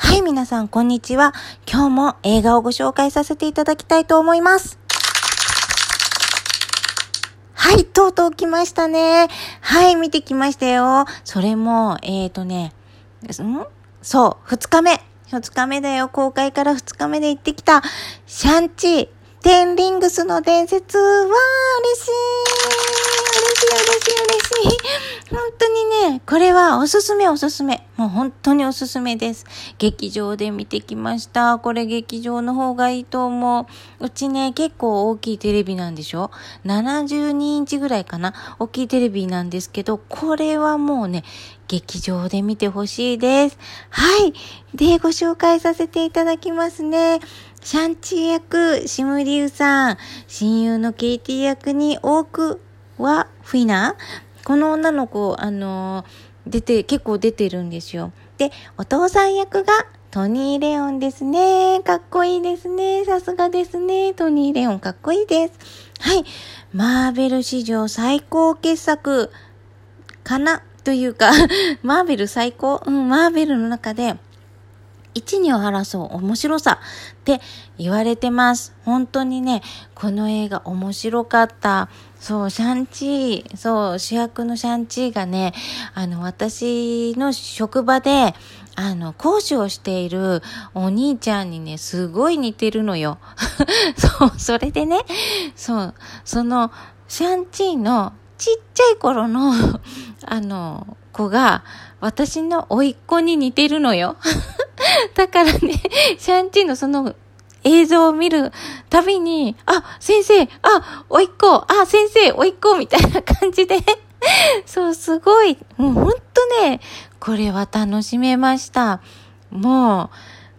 はい、皆さん、こんにちは。今日も映画をご紹介させていただきたいと思います。はい、とうとう来ましたね。はい、見てきましたよ。それも、えーとね、ん？そう、二日目。二日目だよ。公開から二日目で行ってきた。シャンチー、テンリングスの伝説。わー、嬉しい。嬉しい嬉しい嬉しい。本当にね、これはおすすめおすすめ。もう本当におすすめです。劇場で見てきました。これ劇場の方がいいと思う。うちね、結構大きいテレビなんでしょ ?72 インチぐらいかな大きいテレビなんですけど、これはもうね、劇場で見てほしいです。はい。で、ご紹介させていただきますね。シャンチー役、シムリュウさん、親友のケイティ役に多くはフィナ？この女の子、あの出て、結構出てるんですよ。で、お父さん役がトニー・レオンですね。かっこいいですね。さすがですね。トニー・レオンかっこいいです。はい。マーベル史上最高傑作かな？というか マーベル最高？うん、マーベルの中で一二を争う面白さって言われてます。本当にね、この映画面白かった。そう、シャンチー、そう、主役のシャンチーがね、あの、私の職場で、あの、講師をしているお兄ちゃんにね、すごい似てるのよ。そう、それでね、そう、その、シャンチーのちっちゃい頃の、あの、子が、私の甥っ子に似てるのよ。だからね、シャンチーのその映像を見るたびに、あ、先生、あ、おいっ子、あ、先生、おいっ子、みたいな感じで そう、すごい、もうほんとね、これは楽しめました。もう、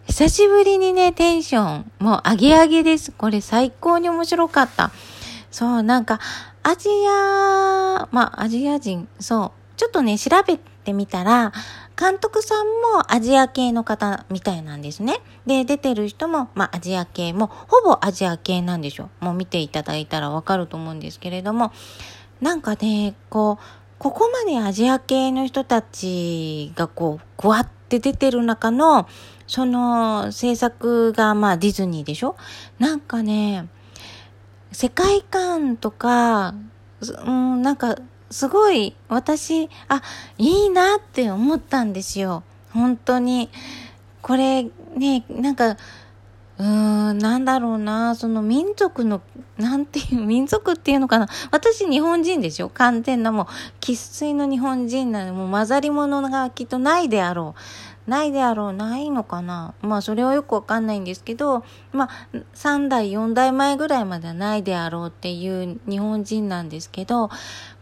久しぶりにね、テンション、もう上げ上げです。これ最高に面白かった。そう、なんか、アジア、まあ、アジア人、そう、ちょっとね、調べてみたら、監督さんもアジア系の方みたいなんですね。で、出てる人も、まあ、アジア系も、ほぼアジア系なんでしょう。もう見ていただいたらわかると思うんですけれども、なんかね、こう、ここまでアジア系の人たちがこう、ぐわって出てる中の、その制作がまあディズニーでしょなんかね、世界観とか、うん、なんかすごい私、あ、いいなって思ったんですよ。本当に。これね、なんか、うーん、なんだろうな、その民族の、なんていう、民族っていうのかな。私日本人でしょ？完全なもう、生粋の日本人なのもう混ざり物がきっとないであろう。ないであろう、ないのかな？まあ、それはよくわかんないんですけど、まあ、3代、4代前ぐらいまではないであろうっていう日本人なんですけど、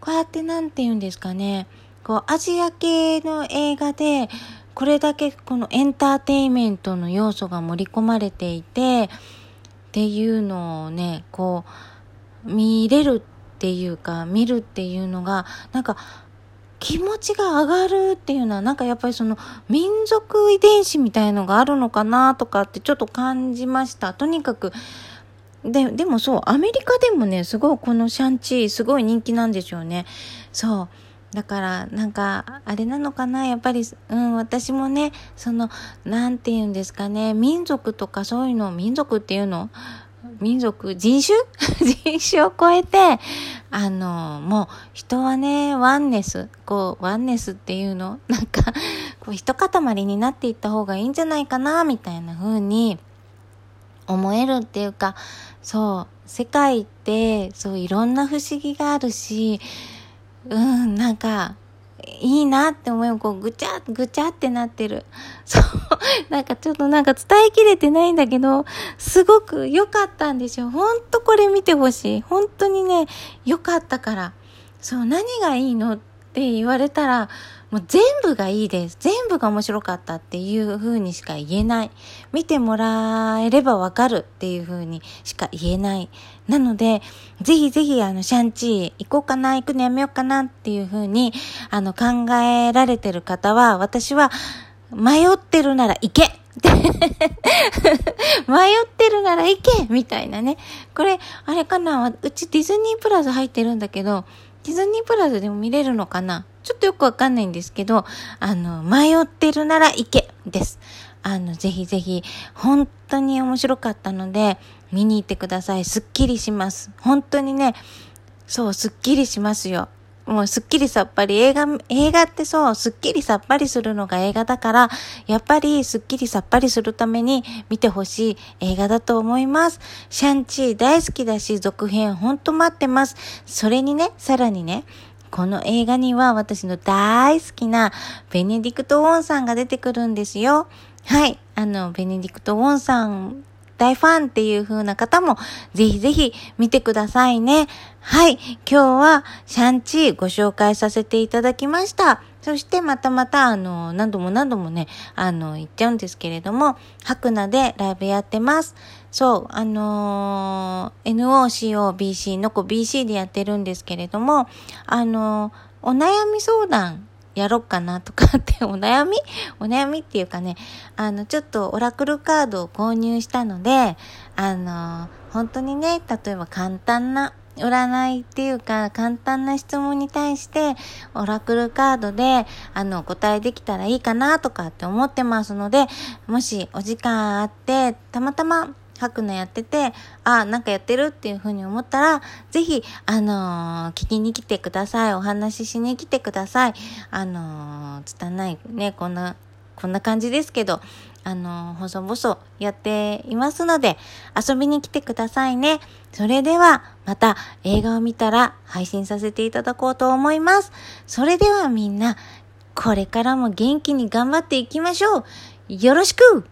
こうやってなんて言うんですかね、こう、アジア系の映画で、これだけこのエンターテインメントの要素が盛り込まれていて、っていうのをね、こう、見れるっていうか、見るっていうのが、なんか、気持ちが上がるっていうのはなんかやっぱりその民族遺伝子みたいのがあるのかなとかってちょっと感じました。とにかく、で、でもそう、アメリカでもね、すごいこのシャンチーすごい人気なんですよね。そう。だから、なんか、あれなのかなやっぱり、うん、私もね、その、なんて言うんですかね、民族とかそういうの、民族っていうの民族、人種？人種を超えて、あの、もう人はね、ワンネス、こう、ワンネスっていうの、なんか、こう、一塊になっていった方がいいんじゃないかな、みたいな風に思えるっていうか、そう、世界って、そういろんな不思議があるし、うん、なんか、いいなって思いこうぐちゃぐちゃってなってる。そう。なんかちょっとなんか伝えきれてないんだけど、すごく良かったんですよ。ほんとこれ見てほしい。本当にね、良かったから。そう、何がいいのって言われたら、もう全部がいいです。全部が面白かったっていう風にしか言えない。見てもらえればわかるっていう風にしか言えない。なので、ぜひぜひあの、シャンチー行こうかな、行くのやめようかなっていう風に、あの、考えられてる方は、私は、迷ってるなら行け 迷ってるなら行けみたいなね。これ、あれかなうちディズニープラス入ってるんだけど、ディズニープラスでも見れるのかな？ちょっとよくわかんないんですけど、あの、迷ってるなら行けです。あの、ぜひぜひ、本当に面白かったので、見に行ってください。すっきりします。本当にね、そう、すっきりしますよ。もうすっきりさっぱり映画、映画ってそう、すっきりさっぱりするのが映画だから、やっぱりすっきりさっぱりするために見てほしい映画だと思います。シャンチー大好きだし、続編ほんと待ってます。それにね、さらにね、この映画には私の大好きなベネディクト・ウォンさんが出てくるんですよ。はい。あの、ベネディクト・ウォンさん大ファンっていう風な方も、ぜひぜひ見てくださいね。はい。今日はシャンチーご紹介させていただきました。そしてまたまた、あの、何度も何度もね、あの、言っちゃうんですけれども、白菜でライブやってます。そう、あのー、NOCOBC の子 BC でやってるんですけれども、あのー、お悩み相談やろっかなとかってお悩み？お悩みっていうかね、あの、ちょっとオラクルカードを購入したので、あの、本当にね、例えば簡単な占いっていうか簡単な質問に対してオラクルカードであの答えできたらいいかなとかって思ってますのでもしお時間あってたまたま書くのやってて、あ、なんかやってるっていうふうに思ったら、ぜひ、あのー、聞きに来てください。お話ししに来てください。あのー、つたないね、こんな、こんな感じですけど、あのー、細々やっていますので、遊びに来てくださいね。それでは、また映画を見たら配信させていただこうと思います。それではみんな、これからも元気に頑張っていきましょう。よろしく